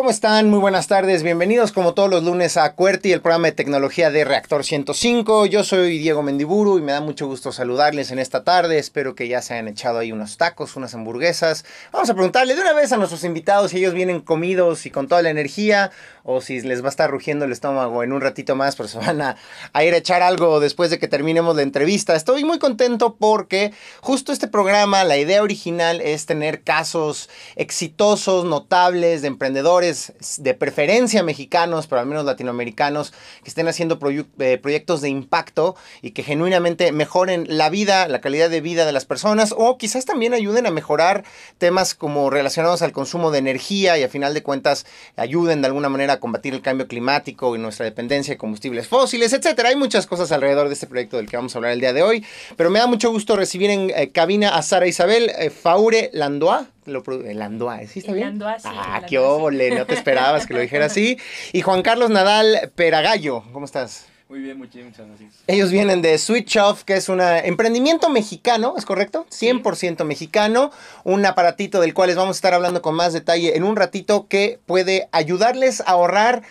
¿cómo están? Muy buenas tardes, bienvenidos como todos los lunes a QWERTY, el programa de tecnología de Reactor 105. Yo soy Diego Mendiburu y me da mucho gusto saludarles en esta tarde. Espero que ya se hayan echado ahí unos tacos, unas hamburguesas. Vamos a preguntarle de una vez a nuestros invitados si ellos vienen comidos y con toda la energía o si les va a estar rugiendo el estómago en un ratito más, pero se van a, a ir a echar algo después de que terminemos la entrevista. Estoy muy contento porque justo este programa, la idea original es tener casos exitosos, notables de emprendedores de preferencia mexicanos, pero al menos latinoamericanos, que estén haciendo eh, proyectos de impacto y que genuinamente mejoren la vida, la calidad de vida de las personas o quizás también ayuden a mejorar temas como relacionados al consumo de energía y a final de cuentas ayuden de alguna manera a combatir el cambio climático y nuestra dependencia de combustibles fósiles, etcétera. Hay muchas cosas alrededor de este proyecto del que vamos a hablar el día de hoy, pero me da mucho gusto recibir en eh, cabina a Sara Isabel eh, Faure Landoa, lo el Andoa, ¿sí está bien? ah, qué óvole, no te esperabas que lo dijera así. Y Juan Carlos Nadal Peragallo, ¿cómo estás? Muy bien, muchas gracias. Ellos vienen de Switch Off, que es un emprendimiento mexicano, ¿es correcto? 100% mexicano, un aparatito del cual les vamos a estar hablando con más detalle en un ratito que puede ayudarles a ahorrar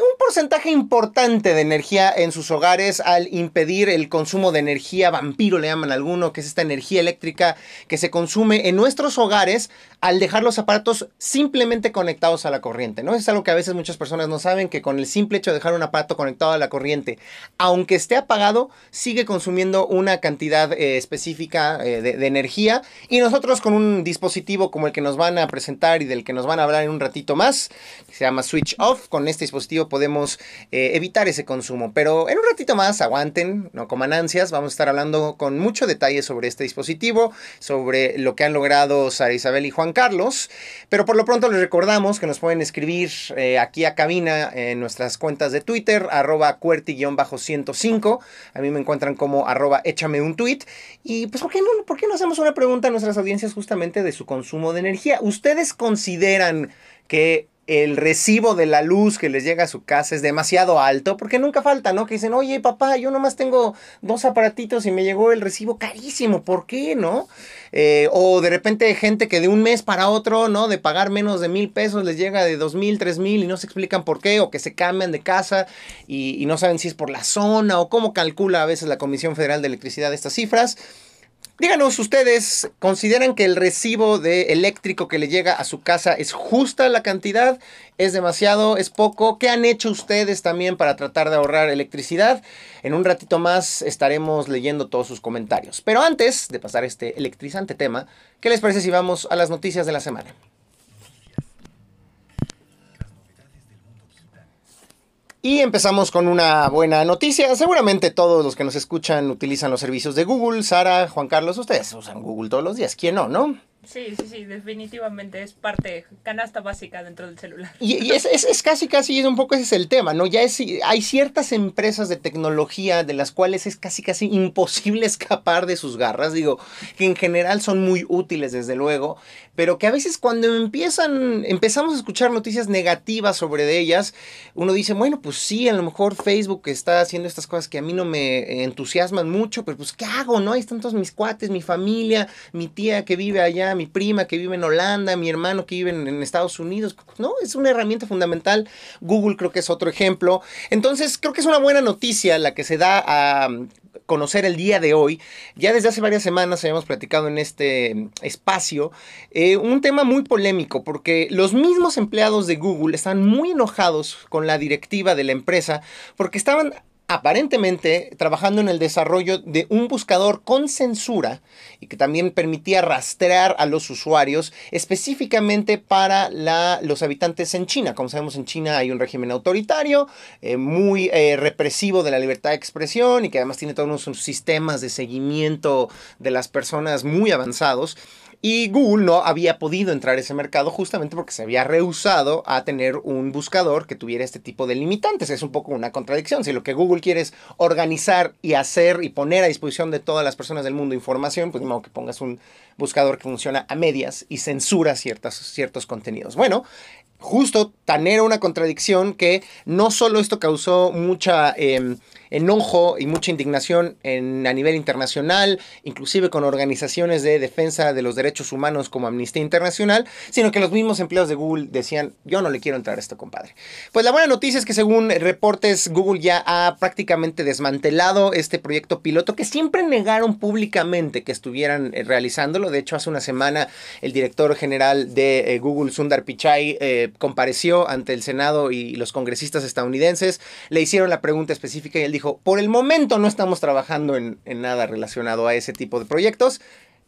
un porcentaje importante de energía en sus hogares al impedir el consumo de energía vampiro, le llaman alguno, que es esta energía eléctrica que se consume en nuestros hogares al dejar los aparatos simplemente conectados a la corriente, ¿no? Es algo que a veces muchas personas no saben, que con el simple hecho de dejar un aparato conectado a la corriente, aunque esté apagado, sigue consumiendo una cantidad eh, específica eh, de, de energía y nosotros con un dispositivo como el que nos van a presentar y del que nos van a hablar en un ratito más, que se llama Switch Off, con este dispositivo podemos eh, evitar ese consumo. Pero en un ratito más, aguanten, no coman ansias, vamos a estar hablando con mucho detalle sobre este dispositivo, sobre lo que han logrado Sara Isabel y Juan Carlos. Pero por lo pronto les recordamos que nos pueden escribir eh, aquí a cabina en nuestras cuentas de Twitter, arroba cuerti-105. A mí me encuentran como arroba échame un tweet. Y pues, ¿por qué, no, ¿por qué no hacemos una pregunta a nuestras audiencias justamente de su consumo de energía? ¿Ustedes consideran que el recibo de la luz que les llega a su casa es demasiado alto, porque nunca falta, ¿no? Que dicen, oye, papá, yo nomás tengo dos aparatitos y me llegó el recibo carísimo, ¿por qué, no? Eh, o de repente gente que de un mes para otro, ¿no? De pagar menos de mil pesos les llega de dos mil, tres mil y no se explican por qué, o que se cambian de casa y, y no saben si es por la zona o cómo calcula a veces la Comisión Federal de Electricidad estas cifras. Díganos ustedes, ¿consideran que el recibo de eléctrico que le llega a su casa es justa la cantidad? ¿Es demasiado? ¿Es poco? ¿Qué han hecho ustedes también para tratar de ahorrar electricidad? En un ratito más estaremos leyendo todos sus comentarios. Pero antes de pasar este electrizante tema, ¿qué les parece si vamos a las noticias de la semana? Y empezamos con una buena noticia. Seguramente todos los que nos escuchan utilizan los servicios de Google. Sara, Juan Carlos, ustedes usan Google todos los días. ¿Quién no, no? Sí, sí, sí, definitivamente es parte, canasta básica dentro del celular. Y, es, es, es, casi, casi, es un poco ese es el tema, ¿no? Ya es, hay ciertas empresas de tecnología de las cuales es casi, casi imposible escapar de sus garras, digo, que en general son muy útiles, desde luego, pero que a veces cuando empiezan, empezamos a escuchar noticias negativas sobre ellas, uno dice, bueno, pues sí, a lo mejor Facebook está haciendo estas cosas que a mí no me entusiasman mucho, pero pues, ¿qué hago, no? Ahí están todos mis cuates, mi familia, mi tía que vive allá mi prima que vive en Holanda, mi hermano que vive en, Estados Unidos, ¿no? Es una herramienta fundamental. Google creo que es otro ejemplo. Entonces, creo que es una buena noticia la que se da a conocer el día de hoy. Ya desde hace varias semanas habíamos platicado en este espacio eh, un tema muy polémico porque los mismos empleados de Google están muy enojados con la directiva de la empresa porque estaban aparentemente trabajando en el desarrollo de un buscador con censura y que también permitía rastrear a los usuarios específicamente para los habitantes en China. Como sabemos, en China hay un régimen autoritario, eh, muy eh, represivo de la libertad de expresión y que además tiene todos unos sistemas de seguimiento de las personas muy avanzados. Y Google no había podido entrar a ese mercado justamente porque se había rehusado a tener un buscador que tuviera este tipo de limitantes. Es un poco una contradicción. Si lo que Google quiere es organizar y hacer y poner a disposición de todas las personas del mundo información, pues modo que pongas un buscador que funciona a medias y censura ciertos contenidos. Bueno, justo tan era una contradicción que no solo esto causó mucha... Em, enojo y mucha indignación en, a nivel internacional, inclusive con organizaciones de defensa de los derechos humanos como Amnistía Internacional, sino que los mismos empleados de Google decían, yo no le quiero entrar a esto, compadre. Pues la buena noticia es que según reportes, Google ya ha prácticamente desmantelado este proyecto piloto que siempre negaron públicamente que estuvieran eh, realizándolo. De hecho, hace una semana el director general de eh, Google, Sundar Pichai, eh, compareció ante el Senado y los congresistas estadounidenses, le hicieron la pregunta específica y él dijo, por el momento no estamos trabajando en, en nada relacionado a ese tipo de proyectos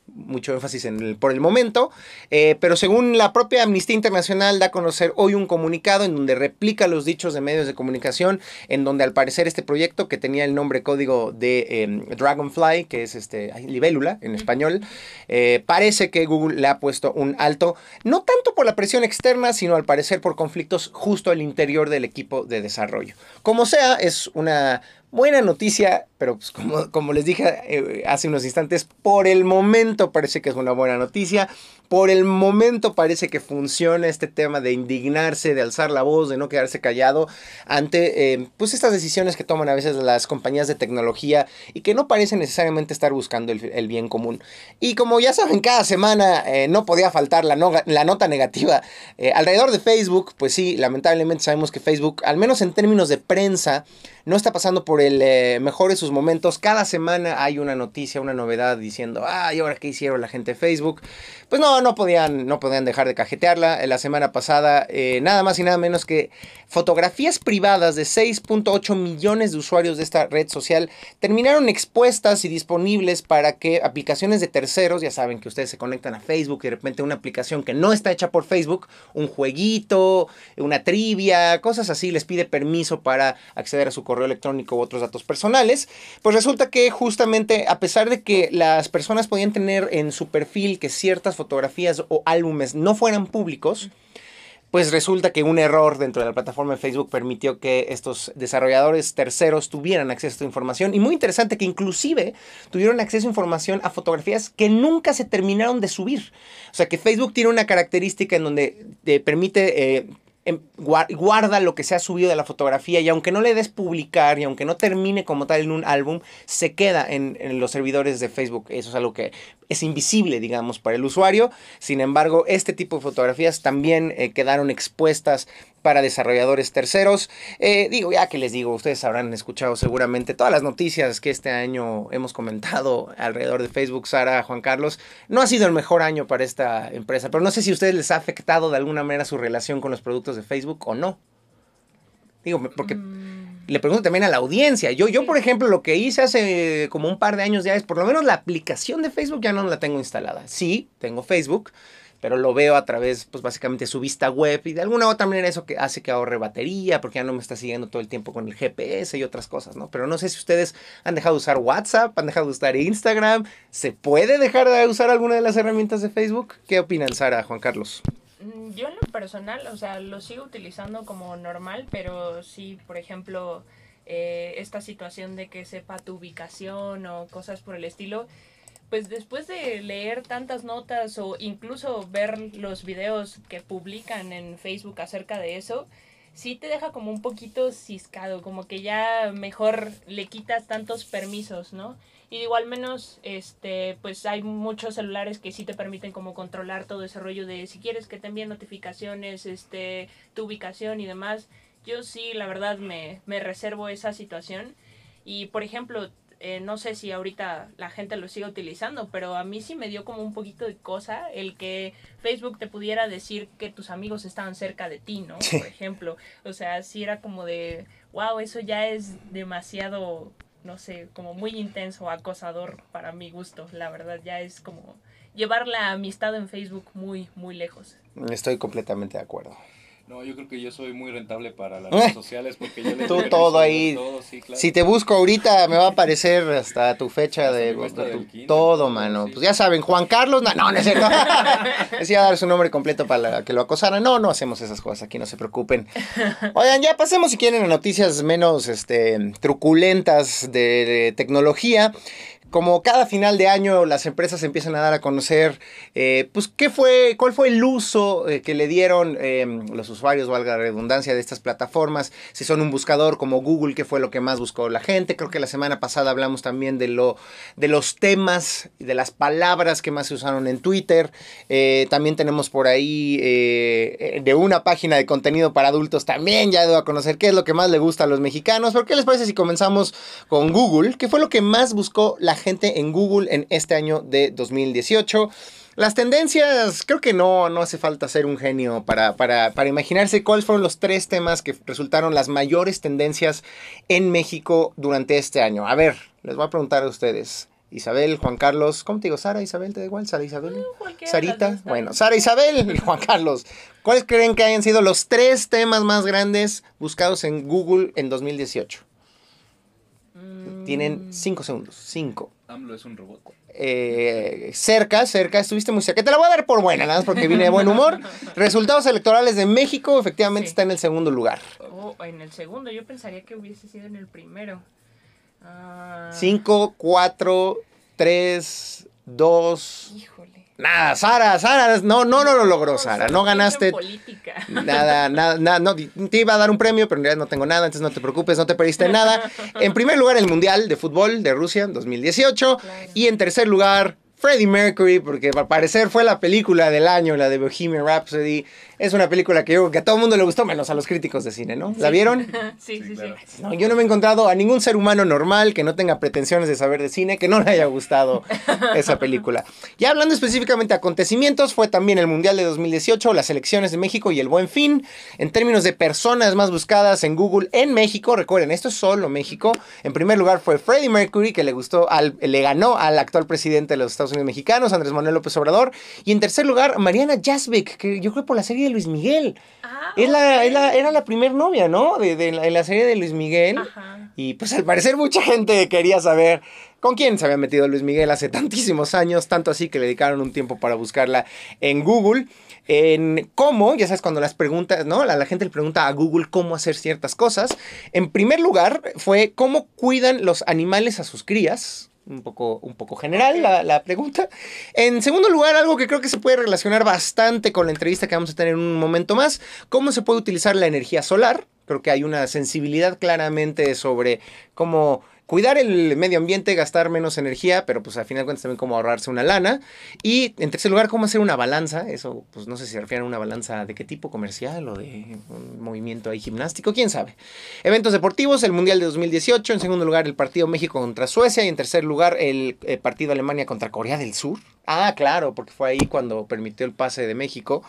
mucho énfasis en el por el momento, eh, pero según la propia Amnistía Internacional da a conocer hoy un comunicado en donde replica los dichos de medios de comunicación, en donde al parecer este proyecto que tenía el nombre código de em, Dragonfly, que es este libélula en español, eh, parece que Google le ha puesto un alto, no tanto por la presión externa, sino al parecer por conflictos justo al interior del equipo de desarrollo. Como sea, es una buena noticia, pero pues como, como les dije eh, hace unos instantes, por el momento parece que es una buena noticia. Por el momento parece que funciona este tema de indignarse, de alzar la voz, de no quedarse callado ante eh, pues estas decisiones que toman a veces las compañías de tecnología y que no parecen necesariamente estar buscando el, bien común. Y como ya saben, cada semana eh, no podía faltar la nota negativa alrededor de Facebook, pues sí, lamentablemente sabemos que Facebook, al menos en términos de prensa, no está pasando por el eh, mejor de sus momentos. Cada semana hay una noticia, una novedad diciendo, ay, ahora qué hicieron la gente de Facebook. Pues no, no podían, no podían dejar de cajetearla. La semana pasada, eh, nada más y nada menos que fotografías privadas de 6.8 millones de usuarios de esta red social terminaron expuestas y disponibles para que aplicaciones de terceros, ya saben que ustedes se conectan a Facebook y de repente una aplicación que no está hecha por Facebook, un jueguito, una trivia, cosas así, les pide permiso para acceder a su correo electrónico u otros datos personales, pues resulta que justamente a pesar de que las personas podían tener en su perfil que ciertas fotografías o álbumes no fueran públicos, pues resulta que un error dentro de la plataforma de Facebook permitió que estos desarrolladores terceros tuvieran acceso a información. Y muy interesante que inclusive tuvieron acceso a información a fotografías que nunca se terminaron de subir. O sea que Facebook tiene una característica en donde te permite eh, guarda lo que se ha subido de la fotografía y aunque no le des publicar y aunque no termine como tal en un álbum, se queda en, en, los servidores de Facebook. Eso es algo que es invisible, digamos, para el usuario. Sin embargo, este tipo de fotografías también eh, quedaron expuestas para desarrolladores terceros. Eh, digo, ya que les digo, ustedes habrán escuchado seguramente todas las noticias que este año hemos comentado alrededor de Facebook, Sara, Juan Carlos. No ha sido el mejor año para esta empresa, pero no sé si a ustedes les ha afectado de alguna manera su relación con los productos de Facebook o no. Digo, porque mm. le pregunto también a la audiencia. Yo, yo, por ejemplo, lo que hice hace como un par de años ya es, por lo menos la aplicación de Facebook ya no la tengo instalada. Sí, tengo Facebook pero lo veo a través, pues básicamente su vista web y de alguna otra manera eso que hace que ahorre batería porque ya no me está siguiendo todo el tiempo con el GPS y otras cosas, ¿no? Pero no sé si ustedes han dejado de usar WhatsApp, han dejado de usar Instagram, ¿se puede dejar de usar alguna de las herramientas de Facebook? ¿Qué opinan, Sara, Juan Carlos? Mm, yo en lo personal, o sea, lo sigo utilizando como normal, pero sí, por ejemplo, eh, esta situación de que sepa tu ubicación o cosas por el estilo, pues después de leer tantas notas o incluso ver los videos que publican en Facebook acerca de eso, sí te deja como un poquito ciscado, como que ya mejor le quitas tantos permisos, ¿no? Y digo, al menos, este, pues hay muchos celulares que sí te permiten como controlar todo ese rollo de si quieres que te envíen notificaciones, este, tu ubicación y demás. Yo sí, la verdad, me, me reservo esa situación. Y, por ejemplo, eh, no sé si ahorita la gente lo sigue utilizando, pero a mí sí me dio como un poquito de cosa el que Facebook te pudiera decir que tus amigos estaban cerca de ti, ¿no? Por ejemplo. O sea, sí era como de, wow, eso ya es demasiado, no sé, como muy intenso, acosador para mi gusto. La verdad, ya es como llevar la amistad en Facebook muy, muy lejos. Estoy completamente de acuerdo. No, yo creo que yo soy muy rentable para las redes sociales porque yo le Tú todo ahí. Si te busco ahorita me va a aparecer hasta tu fecha de todo, mano. Pues ya saben, Juan Carlos, no, no, no es cierto. Decía dar su nombre completo para que lo acosaran. No, no hacemos esas cosas aquí, no se preocupen. Oigan, ya pasemos si quieren a noticias menos este truculentas de tecnología. Como cada final de año las empresas empiezan a dar a conocer, eh, pues, qué fue, cuál fue el uso eh, que le dieron em, los usuarios, valga la redundancia, de estas plataformas. Si son un buscador como Google, qué fue lo que más buscó la gente. Creo que la semana pasada hablamos también de, lo, de los temas y de las palabras que más se usaron en Twitter. Eh, también tenemos por ahí de una página de contenido para adultos también ya debo a conocer qué es lo que más le gusta a los mexicanos. ¿Por qué les parece si comenzamos con Google? ¿Qué fue lo que más buscó la gente en Google en este año de 2018. Las tendencias, creo que no, no hace falta ser un genio para, para, para, imaginarse cuáles fueron los tres temas que resultaron las mayores tendencias en México durante este año. A ver, les voy a preguntar a ustedes. Isabel, Juan Carlos, ¿cómo te digo? Sara, Isabel, ¿te da igual? Sara, Isabel. Sarita, bueno, Sara, Isabel y Juan Carlos. ¿Cuáles creen que hayan sido los tres temas más grandes buscados en Google en 2018? Tienen cinco segundos. Cinco. AMLO es un robot. Eh, cerca, cerca, estuviste muy cerca. Te la voy a dar por buena, nada más porque vine de buen humor. Resultados electorales de México, efectivamente está en el segundo lugar. Oh, en el segundo, yo pensaría que hubiese sido en el primero. Ah. Cinco, cuatro, tres, dos. Híjole. Nada, Sara, Sara, no, no, no lo logró, Sara. No ganaste. Nada, nada, nada. No, te iba a dar un premio, pero en realidad no tengo nada, entonces no te preocupes, no te perdiste nada. En primer lugar, el Mundial de Fútbol de Rusia 2018. Y en tercer lugar, Freddie Mercury, porque al parecer fue la película del año, la de Bohemian Rhapsody. Es una película que yo que a todo el mundo le gustó, menos a los críticos de cine, ¿no? ¿La vieron? Sí, sí, sí. yo no me he encontrado a ningún ser humano normal que no tenga pretensiones de saber de cine que no le haya gustado esa película. Y hablando específicamente de acontecimientos, fue también el Mundial de 2018, las elecciones de México y el Buen Fin. En términos de personas más buscadas en Google en México, recuerden, esto es solo México. En primer lugar fue Freddie Mercury, que le gustó, al, le ganó al actual presidente de los Estados Unidos mexicanos, Andrés Manuel López Obrador. Y en tercer lugar, Mariana Jasbeck, que yo creo por la serie de Luis Miguel. Ah, es la, era la primer novia, ¿no? De, la serie de Luis Miguel. Y pues al parecer mucha gente quería saber con quién se había metido Luis Miguel hace tantísimos años, tanto así que le dedicaron un tiempo para buscarla en Google. En cómo, ya sabes, cuando las preguntas, ¿no? La, la gente le pregunta a Google cómo hacer ciertas cosas. En primer lugar, fue cómo cuidan los animales a sus crías un poco, un poco general la, la, pregunta. En segundo lugar, algo que creo que se puede relacionar bastante con la entrevista que vamos a tener en un momento más, cómo se puede utilizar la energía solar. Creo que hay una sensibilidad claramente sobre cómo cuidar el medio ambiente, gastar menos energía, pero pues al final de cuentas también cómo ahorrarse una lana. Y en tercer lugar, cómo hacer una balanza. Eso, pues no sé si se refiere a una balanza de qué tipo comercial o de un movimiento ahí gimnástico, quién sabe. Eventos deportivos, el Mundial de 2018. En segundo lugar, el partido México contra Suecia. Y en tercer lugar, el, eh, partido Alemania contra Corea del Sur. Ah, claro, porque fue ahí cuando permitió el pase de México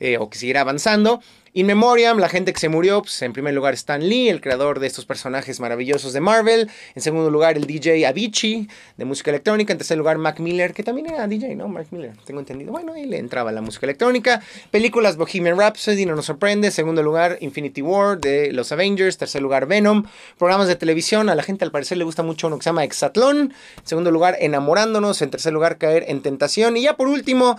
eh, o que siguiera avanzando. In Memoriam, la gente que se murió, pues en primer lugar Stan Lee, el creador de estos personajes maravillosos de Marvel. En segundo lugar el DJ Avicii, de música electrónica. En tercer lugar Mac Miller, que también era DJ, ¿no? Mark Miller, tengo entendido. Bueno, ahí le entraba la música electrónica. Películas Bohemian Rhapsody, no nos sorprende. Segundo lugar Infinity War de los Avengers. Tercer lugar Venom. Programas de televisión, a la gente al parecer le gusta mucho uno que se llama Exatlón. En segundo lugar Enamorándonos. En tercer lugar Caer en Tentación. Y ya por último...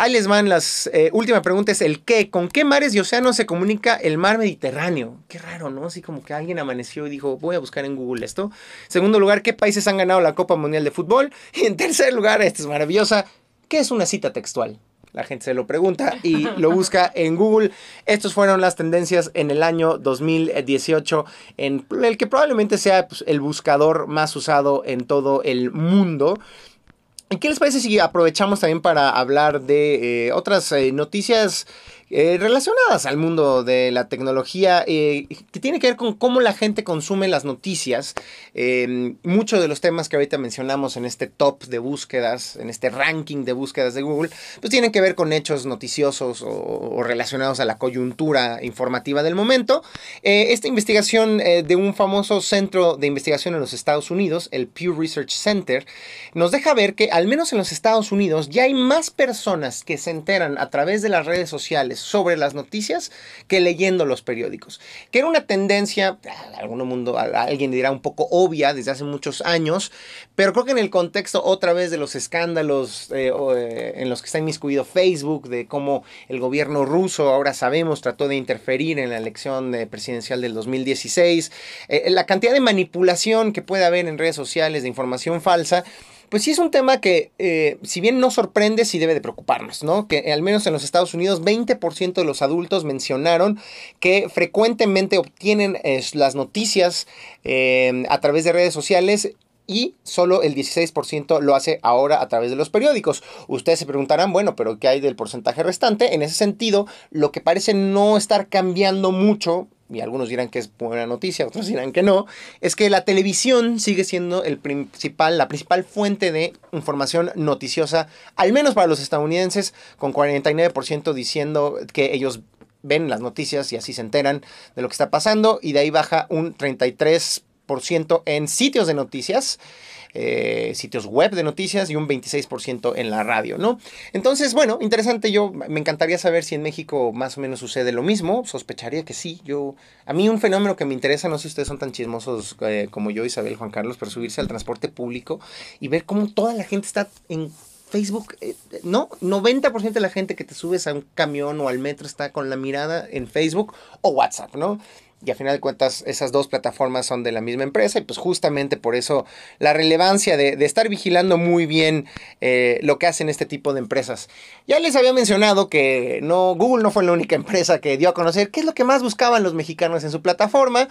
Ahí les van las... Eh, última pregunta es el qué. ¿Con qué mares y océanos se comunica el mar Mediterráneo? Qué raro, ¿no? Así como que alguien amaneció y dijo, voy a buscar en Google esto. Segundo lugar, ¿qué países han ganado la Copa Mundial de Fútbol? Y en tercer lugar, esta es maravillosa, ¿qué es una cita textual? La gente se lo pregunta y lo busca en Google. Estas fueron las tendencias en el año 2018, en el que probablemente sea pues, el buscador más usado en todo el mundo. ¿Y qué les parece si aprovechamos también para hablar de eh, otras eh, noticias eh, relacionadas al mundo de la tecnología, eh, que tiene que ver con cómo la gente consume las noticias. Eh, muchos de los temas que ahorita mencionamos en este top de búsquedas, en este ranking de búsquedas de Google, pues tienen que ver con hechos noticiosos o, relacionados a la coyuntura informativa del momento. esta investigación de un famoso centro de investigación en los Estados Unidos, el Pew Research Center, nos deja ver que al menos en los Estados Unidos ya hay más personas que se enteran a través de las redes sociales sobre las noticias que leyendo los periódicos. Que era una tendencia, algún mundo, alguien dirá un poco obvia desde hace muchos años, pero creo que en el contexto otra vez de los escándalos eh, eh, en los que está inmiscuido Facebook, de cómo el gobierno ruso, ahora sabemos, trató de interferir en la elección presidencial del 2016, eh, la cantidad de manipulación que puede haber en redes sociales de información falsa, pues sí es un tema que, eh, si bien no sorprende, sí debe de preocuparnos, ¿no? Que al menos en los Estados Unidos, 20% de los adultos mencionaron que frecuentemente obtienen eh, las noticias eh, a través de redes sociales y solo el 16% lo hace ahora a través de los periódicos. Ustedes se preguntarán, bueno, pero ¿qué hay del porcentaje restante? En ese sentido, lo que parece no estar cambiando mucho y algunos dirán que es buena noticia, otros dirán que no, es que la televisión sigue siendo el principal, la principal fuente de información noticiosa, al menos para los estadounidenses, con 49% diciendo que ellos ven las noticias y así se enteran de lo que está pasando, y de ahí baja un 33% en sitios de noticias. Eh, sitios web de noticias y un 26% en la radio, ¿no? Entonces, bueno, interesante, yo me encantaría saber si en México más o menos sucede lo mismo, sospecharía que sí, yo, a mí un fenómeno que me interesa, no sé si ustedes son tan chismosos eh, como yo, Isabel, Juan Carlos, pero subirse al transporte público y ver cómo toda la gente está en Facebook, eh, no, 90% de la gente que te subes a un camión o al metro está con la mirada en Facebook o WhatsApp, ¿no? Y a final de cuentas, esas dos plataformas son de la misma empresa y pues justamente por eso la relevancia de, estar vigilando muy bien eh, lo que hacen este tipo de empresas. Ya les había mencionado que no, Google no fue la única empresa que dio a conocer qué es lo que más buscaban los mexicanos en su plataforma.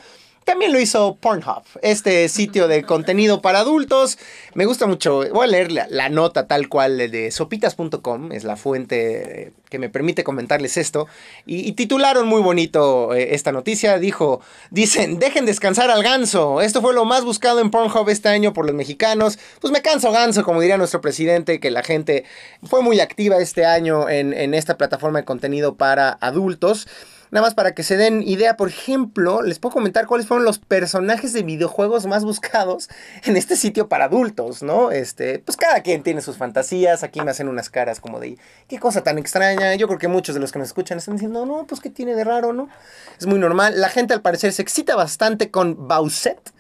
También lo hizo Pornhub, este sitio de contenido para adultos. Me gusta mucho. Voy a leer la, nota tal cual de sopitas.com, es la fuente que me permite comentarles esto. Y, titularon muy bonito eh, esta noticia. Dijo, dicen, dejen descansar al ganso. Esto fue lo más buscado en Pornhub este año por los mexicanos. Pues me canso ganso, como diría nuestro presidente, que la gente fue muy activa este año en, en esta plataforma de contenido para adultos. Nada más para que se den idea, por ejemplo, les puedo comentar cuáles fueron los personajes de videojuegos más buscados en este sitio para adultos, ¿no? Este, pues cada quien tiene sus fantasías, aquí me hacen unas caras como de, qué cosa tan extraña. Yo creo que muchos de los que nos escuchan están diciendo, no, pues qué tiene de raro, ¿no? Es muy normal. La gente al parecer se excita bastante con Bowsette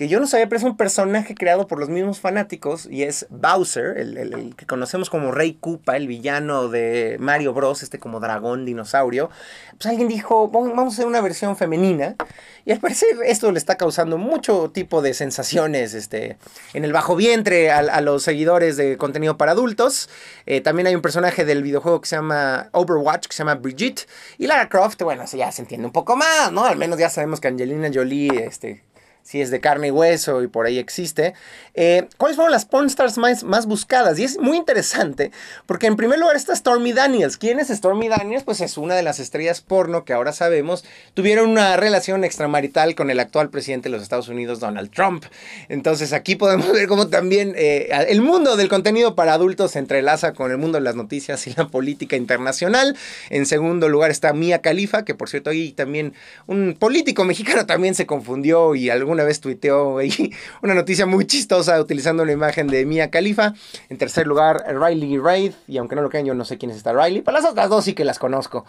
que yo no sabía, pero es un personaje creado por los mismos fanáticos y es Bowser, el, que conocemos como Rey Koopa, el villano de Mario Bros, este como dragón dinosaurio. Pues alguien dijo, vamos a hacer una versión femenina y al parecer esto le está causando mucho tipo de sensaciones este, en el bajo vientre a, los seguidores de contenido para adultos. Eh, también hay un personaje del videojuego que se llama Overwatch, que se llama Brigitte. Y Lara Croft, bueno, ya se entiende un poco más, ¿no? Al menos ya sabemos que Angelina Jolie este, si es de carne y hueso y por ahí existe. Eh, ¿Cuáles fueron las pornstars más, más buscadas? Y es muy interesante porque en primer lugar está Stormy Daniels. ¿Quién es Stormy Daniels? Pues es una de las estrellas porno que ahora sabemos tuvieron una relación extramarital con el actual presidente de los Estados Unidos, Donald Trump. Entonces aquí podemos ver cómo también eh, el mundo del contenido para adultos se entrelaza con el mundo de las noticias y la política internacional. En segundo lugar está Mia Khalifa, que por cierto ahí también un político mexicano también se confundió y algún una vez tuiteó una noticia muy chistosa utilizando la imagen de Mia Khalifa. En tercer lugar, Riley Raid, y aunque no lo crean, yo no sé quién es esta Riley, para las otras dos sí que las conozco.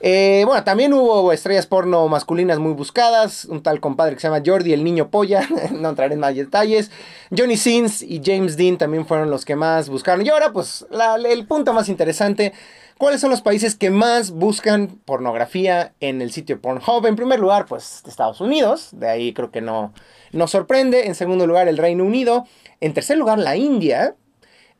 Eh, bueno, también hubo estrellas porno masculinas muy buscadas, un tal compadre que se llama Jordi, el niño polla, no entraré en más detalles. Johnny Sins y James Dean también fueron los que más buscaron. Y ahora, pues, el punto más interesante. ¿Cuáles son los países que más buscan pornografía en el sitio Pornhub? En primer lugar, pues Estados Unidos, de ahí creo que no nos sorprende. En segundo lugar, el Reino Unido. En tercer lugar, la India.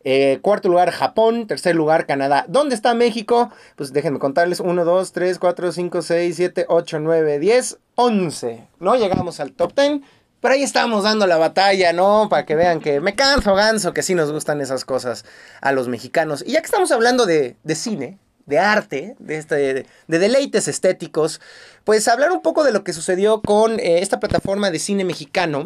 Eh, cuarto lugar, Japón. Tercer lugar, Canadá. ¿Dónde está México? Pues déjenme contarles. 1, 2, 3, 4, 5, 6, 7, 8, 9, 10, 11. No llegamos al top 10. Pero ahí estamos dando la batalla, ¿no? Para que vean que me canso ganso, que sí nos gustan esas cosas a los mexicanos. Y ya que estamos hablando de, cine, de arte, de, este, de, deleites estéticos, pues hablar un poco de lo que sucedió con eh, esta plataforma de cine mexicano,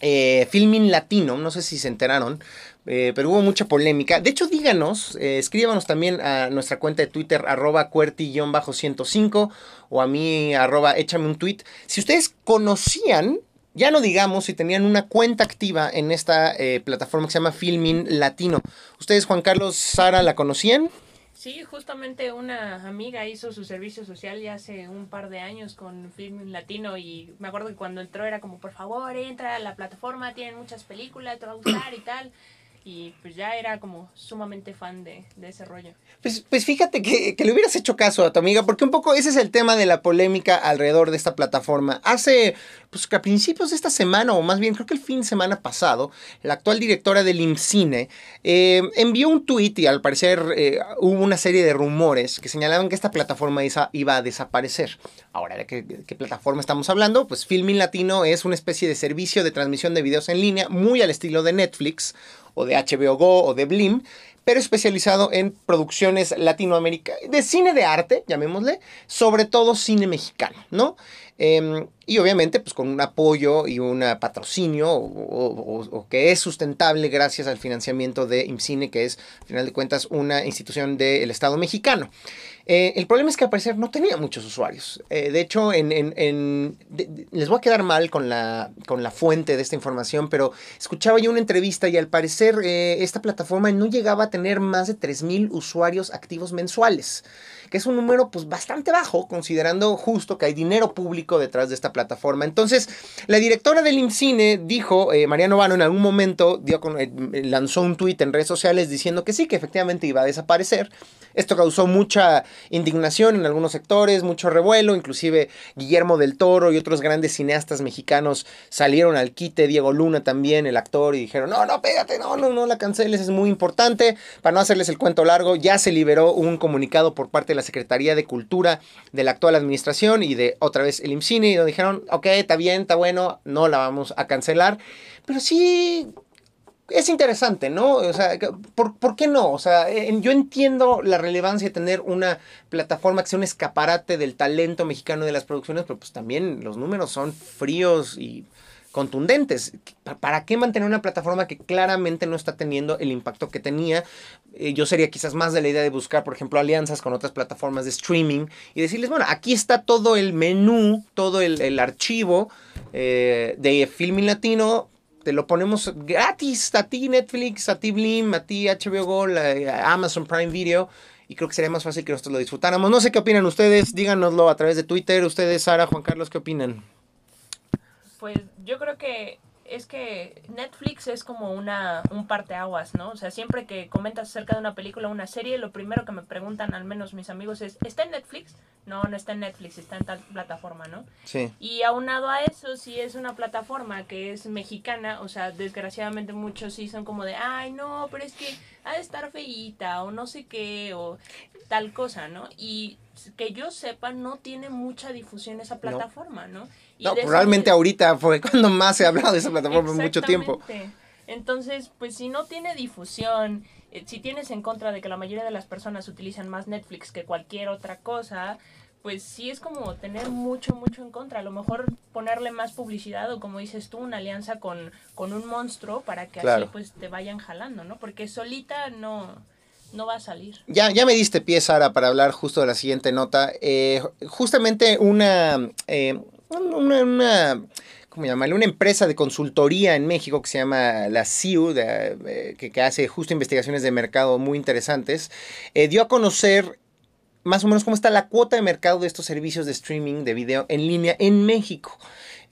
eh, Filmin Latino, no sé si se enteraron, eh, pero hubo mucha polémica. De hecho, díganos, escríbanos también a nuestra cuenta de Twitter, arroba cuerti-105, o a mí, arroba échame un tweet. Si ustedes conocían ya no digamos si tenían una cuenta activa en esta eh, plataforma que se llama Filmin Latino. ¿Ustedes, Juan Carlos, Sara, la conocían? Sí, justamente una amiga hizo su servicio social ya hace un par de años con Film Latino y me acuerdo que cuando entró era como, por favor, entra a la plataforma, tienen muchas películas, te va a gustar y tal y pues ya era como sumamente fan de, de ese rollo. Pues, pues fíjate que, que, le hubieras hecho caso a tu amiga, porque un poco ese es el tema de la polémica alrededor de esta plataforma. Hace, pues a principios de esta semana, o más bien creo que el fin de semana pasado, la actual directora del IMCINE eh, envió un tuit y al parecer eh, hubo una serie de rumores que señalaban que esta plataforma iba a desaparecer. Ahora, ¿de qué, qué plataforma estamos hablando? Pues Filmin Latino es una especie de servicio de transmisión de videos en línea muy al estilo de Netflix o de HBO Go o de Blim, pero especializado en producciones latinoamericanas, de cine de arte, llamémosle, sobre todo cine mexicano, ¿no? Em, y obviamente, pues con un apoyo y un patrocinio o, que es sustentable gracias al financiamiento de IMCINE, que es, al final de cuentas, una institución del Estado mexicano. Eh, el problema es que al parecer no tenía muchos usuarios. Eh, de hecho, en, les voy a quedar mal con la, con la fuente de esta información, pero escuchaba yo una entrevista y al parecer eh, esta plataforma no llegaba a tener más de 3.000 usuarios activos mensuales que es un número pues bastante bajo, considerando justo que hay dinero público detrás de esta plataforma. Entonces, la directora del IMCINE dijo, eh, María Novano en algún momento dio eh, lanzó un tuit en redes sociales diciendo que sí, que efectivamente iba a desaparecer. Esto causó mucha indignación en algunos sectores, mucho revuelo, inclusive Guillermo del Toro y otros grandes cineastas mexicanos salieron al quite, Diego Luna también, el actor, y dijeron, no, no, pégate, no, no, no la canceles, es muy importante. Para no hacerles el cuento largo, ya se liberó un comunicado por parte la Secretaría de Cultura de la actual administración y de otra vez el IMCINE, y nos dijeron, ok, está bien, está bueno, no la vamos a cancelar. Pero sí, es interesante, ¿no? O sea, ¿por, ¿por, qué no? O sea, yo entiendo la relevancia de tener una plataforma que sea un escaparate del talento mexicano de las producciones, pero pues también los números son fríos y contundentes. ¿Para qué mantener una plataforma que claramente no está teniendo el impacto que tenía? Eh, yo sería quizás más de la idea de buscar, por ejemplo, alianzas con otras plataformas de streaming y decirles, bueno, aquí está todo el menú, todo el, archivo eh, de Filming Latino. Te lo ponemos gratis a ti Netflix, a ti Blim, a ti HBO Go, a Amazon Prime Video y creo que sería más fácil que nosotros lo disfrutáramos. No sé qué opinan ustedes, díganoslo a través de Twitter. Ustedes, Sara, Juan Carlos, ¿qué opinan? Pues yo creo que es que Netflix es como una, un parteaguas, ¿no? O sea, siempre que comentas acerca de una película o una serie, lo primero que me preguntan, al menos mis amigos, es, ¿está en Netflix? No, no está en Netflix, está en tal plataforma, ¿no? Sí. Y aunado a eso, si es una plataforma que es mexicana, o sea, desgraciadamente muchos sí son como de, ay, no, pero es que ha de estar feíta o no sé qué, o tal cosa, ¿no? Y que yo sepa, no tiene mucha difusión esa plataforma, ¿no? no, probablemente ahorita fue cuando más se ha hablado de esa plataforma en mucho tiempo. Entonces, pues si no tiene difusión, eh, si tienes en contra de que la mayoría de las personas utilizan más Netflix que cualquier otra cosa, pues sí es como tener mucho, mucho en contra. A lo mejor ponerle más publicidad o como dices tú, una alianza con, con un monstruo para que así pues te vayan jalando, ¿no? Porque solita no, no va a salir. Ya, ya me diste pie, Sara, para hablar justo de la siguiente nota. Eh, justamente una, eh, una, una ¿cómo llamarle? Una empresa de consultoría en México que se llama la CIU, eh, que, hace justo investigaciones de mercado muy interesantes, dio a conocer más o menos cómo está la cuota de mercado de estos servicios de streaming de video en línea en México.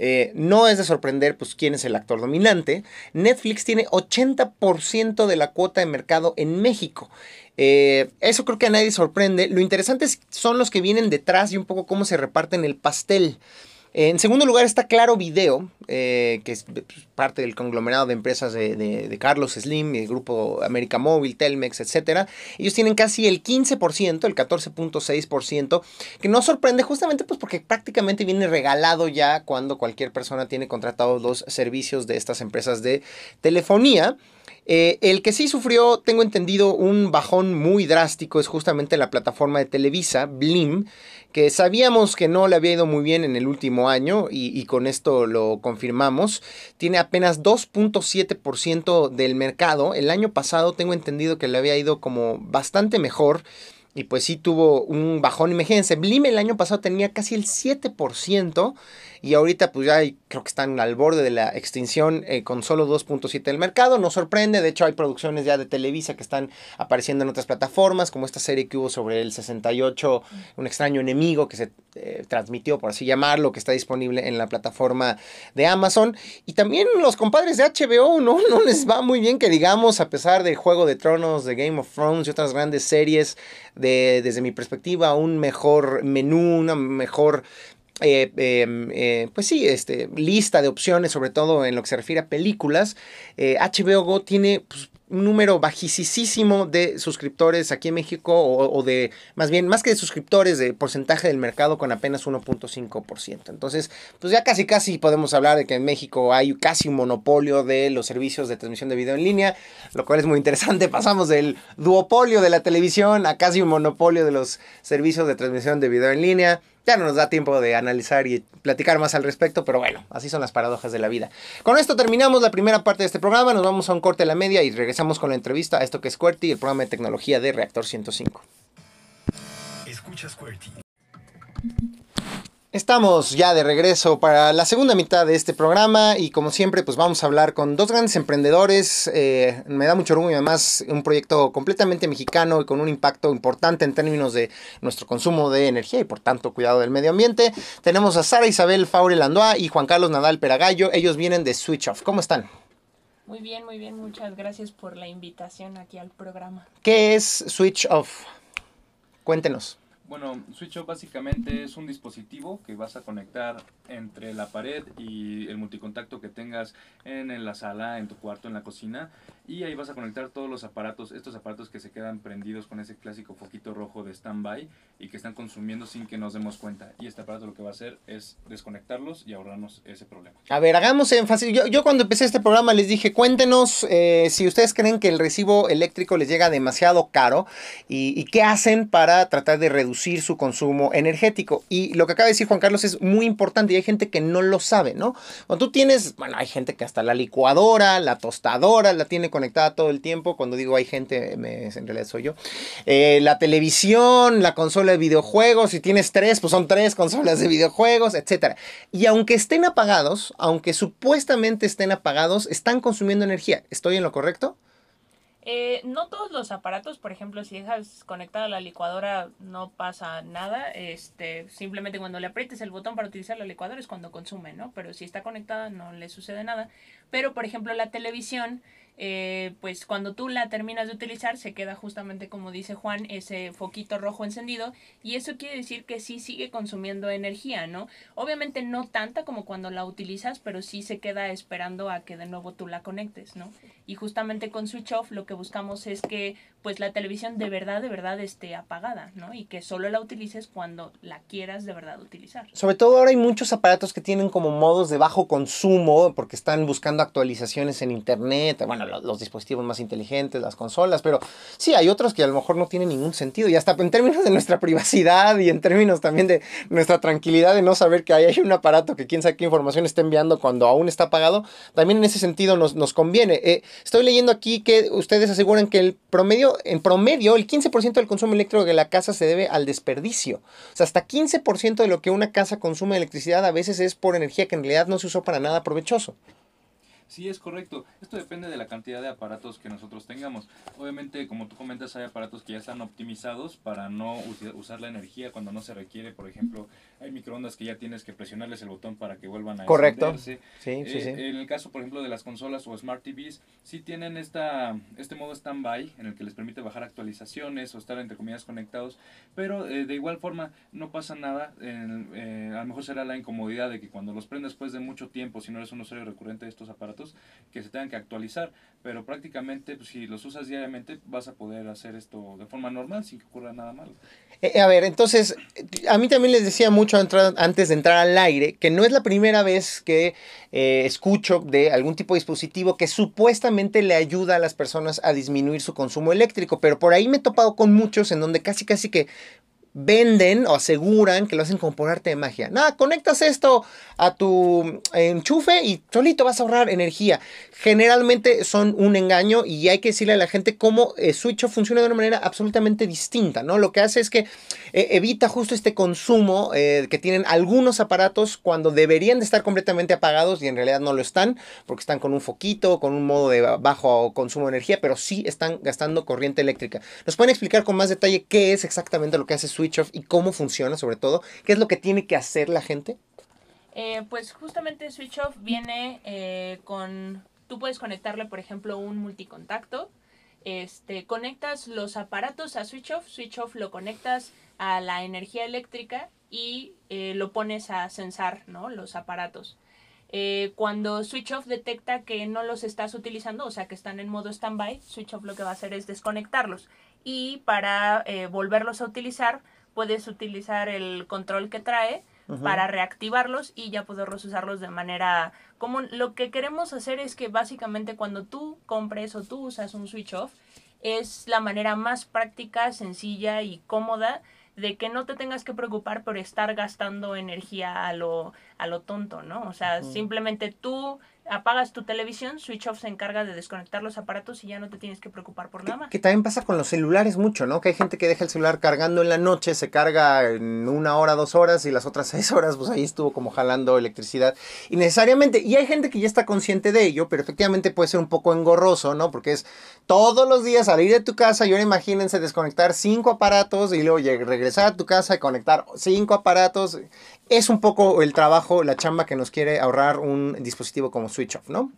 Eh, no es de sorprender pues quién es el actor dominante. Netflix tiene 80% de la cuota de mercado en México. Eh, eso creo que a nadie sorprende. Lo interesante son los que vienen detrás y un poco cómo se reparten el pastel. En segundo lugar está Claro Video, eh, que es pues, parte del conglomerado de empresas de, Carlos Slim, el grupo América Móvil, Telmex, etc. Ellos tienen casi el 15%, el 14.6%, que no sorprende justamente pues porque prácticamente viene regalado ya cuando cualquier persona tiene contratados los servicios de estas empresas de telefonía. Eh, el que sí sufrió, tengo entendido, un bajón muy drástico es justamente la plataforma de Televisa, Blim, que sabíamos que no le había ido muy bien en el último año y, con esto lo confirmamos. Tiene apenas 2.7% del mercado. El año pasado tengo entendido que le había ido como bastante mejor. y pues sí tuvo un bajón. Imagínense, Blim el año pasado tenía casi el 7% y ahorita pues ya creo que están al borde de la extinción eh, con solo 2.7 del mercado. No sorprende, de hecho hay producciones ya de Televisa que están apareciendo en otras plataformas, como esta serie que hubo sobre el 68, un extraño enemigo que se eh, transmitió, por así llamarlo, que está disponible en la plataforma de Amazon. Y también los compadres de HBO, ¿no? No les va muy bien que digamos, a pesar de Juego de Tronos, de Game of Thrones y otras grandes series, de, desde mi perspectiva, un mejor menú, una mejor eh, em, eh, pues sí, este, lista de opciones, sobre todo en lo que se refiere a películas. HBO eh, Go tiene pues, un número bajísimo de suscriptores aquí en México, o, de, más bien, más que de suscriptores, de porcentaje del mercado con apenas 1.5%. Entonces, pues ya casi, casi podemos hablar de que en México hay casi un monopolio de los servicios de transmisión de video en línea, lo cual es muy interesante. Pasamos del duopolio de la televisión a casi un monopolio de los servicios de transmisión de video en línea. Ya no nos da tiempo de analizar y platicar más al respecto, pero bueno, así son las paradojas de la vida. Con esto terminamos la primera parte de este programa, nos vamos a un corte de la media y regresamos con la entrevista a esto que es QWERTY, el programa de tecnología de Reactor 105. Escucha QWERTY. Estamos ya de regreso para la segunda mitad de este programa y como siempre pues vamos a hablar con dos grandes emprendedores. Eh, me da mucho orgullo y además un proyecto completamente mexicano y con un impacto importante en términos de nuestro consumo de energía y por tanto cuidado del medio ambiente. Tenemos a Sara Isabel Faure Landoa y Juan Carlos Nadal Peragallo. Ellos vienen de Switch Off. ¿Cómo están? Muy bien, muy bien. Muchas gracias por la invitación aquí al programa. ¿Qué es Switch Off? Cuéntenos. Bueno, Switch Off básicamente es un dispositivo que vas a conectar entre la pared y el multicontacto que tengas en, la sala, en tu cuarto, en la cocina. Y ahí vas a conectar todos los aparatos, estos aparatos que se quedan prendidos con ese clásico foquito rojo de standby y que están consumiendo sin que nos demos cuenta. Y este aparato lo que va a hacer es desconectarlos y ahorrarnos ese problema. A ver, hagamos énfasis. Yo, yo cuando empecé este programa les dije, cuéntenos eh, si ustedes creen que el recibo eléctrico les llega demasiado caro y, y qué hacen para tratar de reducir su consumo energético. Y lo que acaba de decir Juan Carlos es muy importante y hay gente que no lo sabe, ¿no? Cuando tú tienes, bueno, hay gente que hasta la licuadora, la tostadora la tiene conectada todo el tiempo. Cuando digo hay gente, me, en realidad soy yo. Eh, la televisión, la consola de videojuegos, si tienes tres, pues son tres consolas de videojuegos, etc. Y aunque estén apagados, aunque supuestamente estén apagados, están consumiendo energía. ¿Estoy en lo correcto? Eh, no todos los aparatos, por ejemplo, si dejas conectada la licuadora no pasa nada, este, simplemente cuando le aprietes el botón para utilizar la licuadora es cuando consume, ¿no? Pero si está conectada no le sucede nada. Pero, por ejemplo, la televisión, eh, pues cuando tú la terminas de utilizar se queda justamente como dice Juan ese foquito rojo encendido y eso quiere decir que sí sigue consumiendo energía, ¿no? Obviamente no tanta como cuando la utilizas, pero sí se queda esperando a que de nuevo tú la conectes, ¿no? Y justamente con switch off lo que buscamos es que pues la televisión de verdad, de verdad esté apagada, ¿no? Y que solo la utilices cuando la quieras de verdad utilizar. Sobre todo ahora hay muchos aparatos que tienen como modos de bajo consumo porque están buscando actualizaciones en internet, bueno, los, dispositivos más inteligentes, las consolas, pero sí, hay otros que a lo mejor no tienen ningún sentido y hasta en términos de nuestra privacidad y en términos también de nuestra tranquilidad de no saber que hay un aparato que quién sabe qué información está enviando cuando aún está apagado, también en ese sentido nos, nos conviene. Eh, estoy leyendo aquí que ustedes aseguran que el promedio en promedio, el 15% del consumo eléctrico de la casa se debe al desperdicio. O sea, hasta 15% de lo que una casa consume de electricidad a veces es por energía que en realidad no se usó para nada provechoso. Sí, es correcto. Esto depende de la cantidad de aparatos que nosotros tengamos. Obviamente, como tú comentas, hay aparatos que ya están optimizados para no usar la energía cuando no se requiere. Por ejemplo, hay microondas que ya tienes que presionarles el botón para que vuelvan a Correcto. Sí, sí, sí. En el caso, por ejemplo, de las consolas o Smart TVs, sí tienen esta, este modo standby en el que les permite bajar actualizaciones o estar entre comillas conectados, pero eh, de igual forma no pasa nada. Eh, a lo mejor será la incomodidad de que cuando los prendes después de mucho tiempo, si no eres un usuario recurrente de estos aparatos, que se tengan que actualizar, pero prácticamente pues, si los usas diariamente vas a poder hacer esto de forma normal sin que ocurra nada malo. Eh, a ver, entonces, a mí también les decía mucho antes de entrar al aire que no es la primera vez que eh, escucho de algún tipo de dispositivo que supuestamente le ayuda a las personas a disminuir su consumo eléctrico, pero por ahí me he topado con muchos en donde casi casi que venden o aseguran que lo hacen como por arte de magia. Nada, conectas esto a tu enchufe y solito vas a ahorrar energía. Generalmente son un engaño y hay que decirle a la gente cómo eh, Switch funciona de una manera absolutamente distinta, ¿no? Lo que hace es que eh, evita justo este consumo eh, que tienen algunos aparatos cuando deberían de estar completamente apagados y en realidad no lo están porque están con un foquito, con un modo de bajo consumo de energía, pero sí están gastando corriente eléctrica. ¿Nos pueden explicar con más detalle qué es exactamente lo que hace Switch switch off y cómo funciona sobre todo? ¿Qué es lo que tiene que hacer la gente? Eh, pues justamente switch off viene eh, con, tú puedes conectarle por ejemplo un multicontacto, este, conectas los aparatos a switch off, switch off lo conectas a la energía eléctrica y eh, lo pones a censar ¿no? los aparatos. cuando switch off detecta que no los estás utilizando, o sea que están en modo standby, switch off lo que va a hacer es desconectarlos y para volverlos a utilizar puedes utilizar el control que trae para reactivarlos y ya poderlos usarlos de manera como lo que queremos hacer es que básicamente cuando tú compres o tú usas un switch off es la manera más práctica, sencilla y cómoda de que no te tengas que preocupar por estar gastando energía a lo, a lo tonto, ¿no? O sea, simplemente tú apagas tu televisión, Switch Off se encarga de desconectar los aparatos y ya no te tienes que preocupar por nada más. Que, también pasa con los celulares mucho, ¿no? Que hay gente que deja el celular cargando en la noche, se carga en una hora, dos horas y las otras seis horas, pues ahí estuvo como jalando electricidad. Y necesariamente, y hay gente que ya está consciente de ello, pero efectivamente puede ser un poco engorroso, ¿no? Porque es todos los días salir de tu casa y ahora imagínense desconectar cinco aparatos y luego regresar a tu casa y conectar cinco aparatos. Es un poco el trabajo, la chamba que nos quiere ahorrar un dispositivo como switch off, ¿no?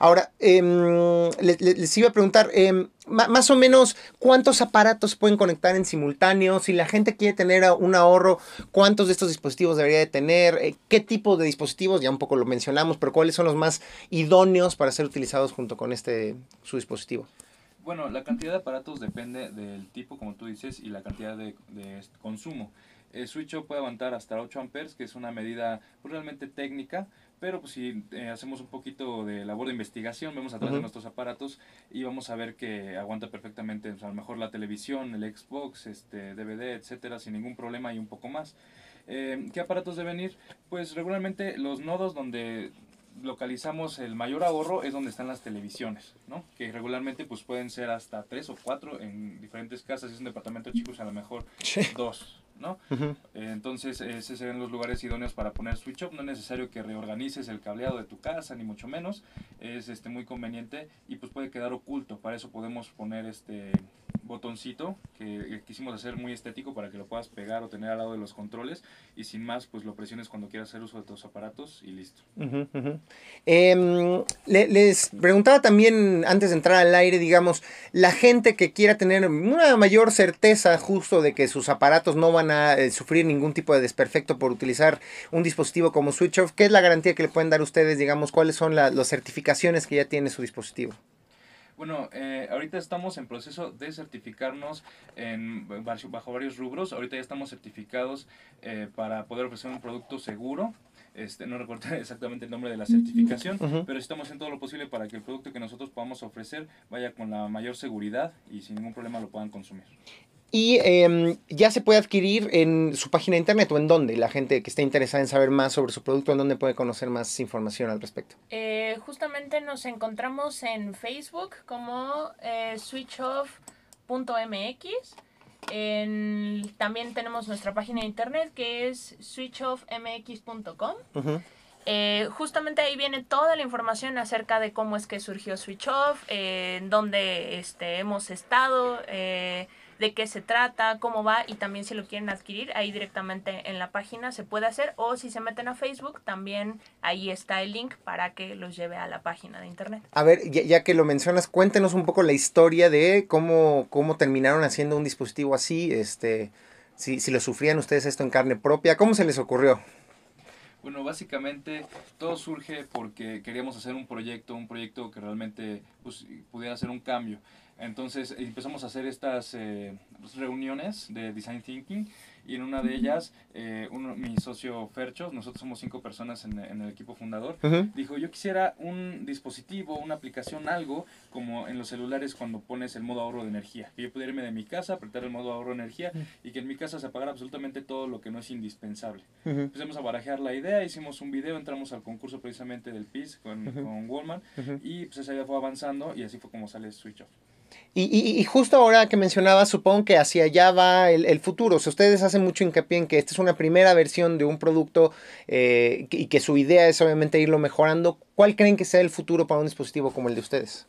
Ahora, em, les, iba a preguntar, em, más o menos, ¿cuántos aparatos pueden conectar en simultáneo? Si la gente quiere tener un ahorro, ¿cuántos de estos dispositivos debería de tener? Eh, ¿Qué tipo de dispositivos? Ya un poco lo mencionamos, pero ¿cuáles son los más idóneos para ser utilizados junto con este, su dispositivo? Bueno, la cantidad de aparatos depende del tipo, como tú dices, y la cantidad de, consumo. El switch puede aguantar hasta 8 amperes, que es una medida pues, realmente técnica, pero pues si eh, hacemos un poquito de labor de investigación, vemos a través de nuestros aparatos y vamos a ver que aguanta perfectamente, a lo mejor la televisión, el Xbox, este, DVD, etcétera, sin ningún problema y un poco más. Eh, ¿Qué aparatos deben ir? Pues regularmente los nodos donde localizamos el mayor ahorro es donde están las televisiones, ¿no? Que regularmente pues pueden ser hasta tres o cuatro en diferentes casas, si es un departamento chico, a lo mejor dos, ¿no? entonces, esos serían los lugares idóneos para poner switch off. No es necesario que reorganices el cableado de tu casa, ni mucho menos. Es este, muy conveniente y pues puede quedar oculto. Para eso podemos poner este botoncito que quisimos hacer muy estético para que lo puedas pegar o tener al lado de los controles y sin más pues lo presiones cuando quieras hacer uso de tus aparatos y listo. Em, les preguntaba también antes de entrar al aire, digamos, la gente que quiera tener una mayor certeza justo de que sus aparatos no van a eh, sufrir ningún tipo de desperfecto por utilizar un dispositivo como Switch Off, ¿qué es la garantía que le pueden dar ustedes, digamos, cuáles son las certificaciones que ya tiene su dispositivo? Bueno, eh, ahorita estamos en proceso de certificarnos en, bajo varios rubros. Ahorita ya estamos certificados eh, para poder ofrecer un producto seguro. Este, no recuerdo exactamente el nombre de la certificación, pero estamos haciendo todo lo posible para que el producto que nosotros podamos ofrecer vaya con la mayor seguridad y sin ningún problema lo puedan consumir. Y em, ya se puede adquirir en su página de internet o en dónde la gente que esté interesada en saber más sobre su producto, en dónde puede conocer más información al respecto. Eh, justamente nos encontramos en Facebook como eh, switchoff.mx. también tenemos nuestra página de internet que es switchoffmx.com. Eh, justamente ahí viene toda la información acerca de cómo es que surgió Switch Off, en dónde este, hemos estado, de qué se trata, cómo va y también si lo quieren adquirir ahí directamente en la página se puede hacer o si se meten a Facebook también ahí está el link para que los lleve a la página de internet. A ver, ya, que lo mencionas, cuéntenos un poco la historia de cómo, cómo terminaron haciendo un dispositivo así, este, si, si lo sufrían ustedes esto en carne propia, ¿cómo se les ocurrió? Bueno, básicamente todo surge porque queríamos hacer un proyecto, un proyecto que realmente pues, pudiera hacer un cambio. Entonces empezamos a hacer estas eh, reuniones de design thinking y en una de ellas, eh, uno, mi socio Fercho, nosotros somos cinco personas en, en el equipo fundador, dijo, yo quisiera un dispositivo, una aplicación, algo como en los celulares cuando pones el modo ahorro de energía, que yo pudiera irme de mi casa, apretar el modo ahorro de energía y que en mi casa se apagara absolutamente todo lo que no es indispensable. Empezamos a barajear la idea, hicimos un video, entramos al concurso precisamente del PIS con, con Walmart y pues esa idea fue avanzando y así fue como sale Switch Off. Y, justo ahora que mencionaba, supongo que hacia allá va el, futuro. O sea, ustedes hacen mucho hincapié en que esta es una primera versión de un producto eh, y que su idea es obviamente irlo mejorando. ¿Cuál creen que sea el futuro para un dispositivo como el de ustedes?